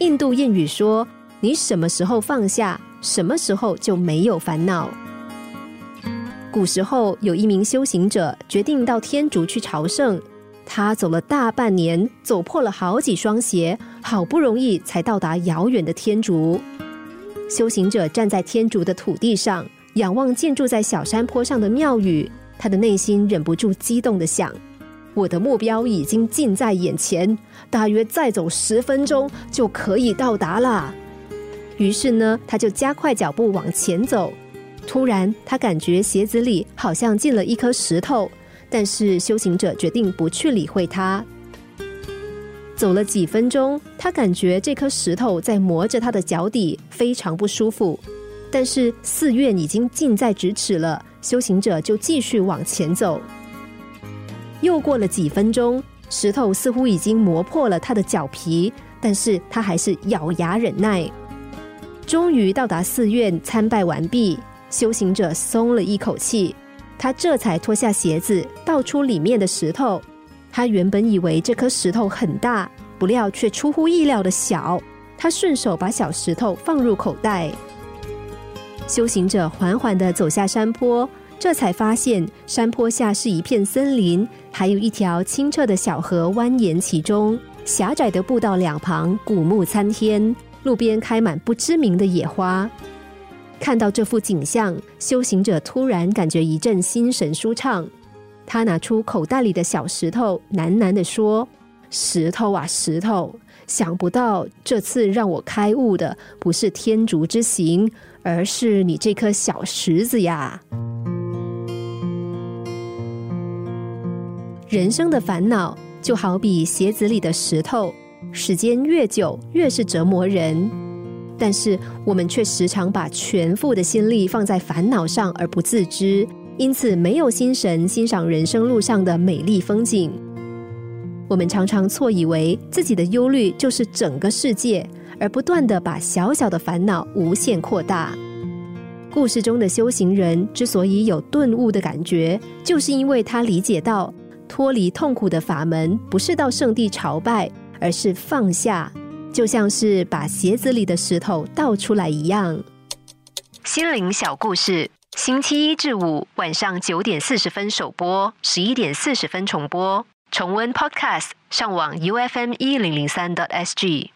印度谚语说：“你什么时候放下，什么时候就没有烦恼。”古时候有一名修行者决定到天竺去朝圣，他走了大半年，走破了好几双鞋，好不容易才到达遥远的天竺。修行者站在天竺的土地上，仰望建筑在小山坡上的庙宇，他的内心忍不住激动的想：“我的目标已经近在眼前，大约再走十分钟就可以到达了。”于是呢，他就加快脚步往前走。突然，他感觉鞋子里好像进了一颗石头，但是修行者决定不去理会它。走了几分钟，他感觉这颗石头在磨着他的脚底，非常不舒服。但是寺院已经近在咫尺了，修行者就继续往前走。又过了几分钟，石头似乎已经磨破了他的脚皮，但是他还是咬牙忍耐。终于到达寺院，参拜完毕，修行者松了一口气，他这才脱下鞋子，倒出里面的石头。他原本以为这颗石头很大，不料却出乎意料的小。他顺手把小石头放入口袋。修行者缓缓的走下山坡，这才发现山坡下是一片森林，还有一条清澈的小河蜿蜒其中。狭窄的步道两旁古木参天，路边开满不知名的野花。看到这幅景象，修行者突然感觉一阵心神舒畅。他拿出口袋里的小石头，喃喃的说：“石头啊，石头，想不到这次让我开悟的不是天竺之行，而是你这颗小石子呀。”人生的烦恼就好比鞋子里的石头，时间越久越是折磨人，但是我们却时常把全副的心力放在烦恼上而不自知。因此，没有心神欣赏人生路上的美丽风景。我们常常错以为自己的忧虑就是整个世界，而不断的把小小的烦恼无限扩大。故事中的修行人之所以有顿悟的感觉，就是因为他理解到，脱离痛苦的法门不是到圣地朝拜，而是放下，就像是把鞋子里的石头倒出来一样。心灵小故事。星期一至五晚上九点四十分首播，十一点四十分重播。重温 Podcast，上网 U F M 一零零三 t S G。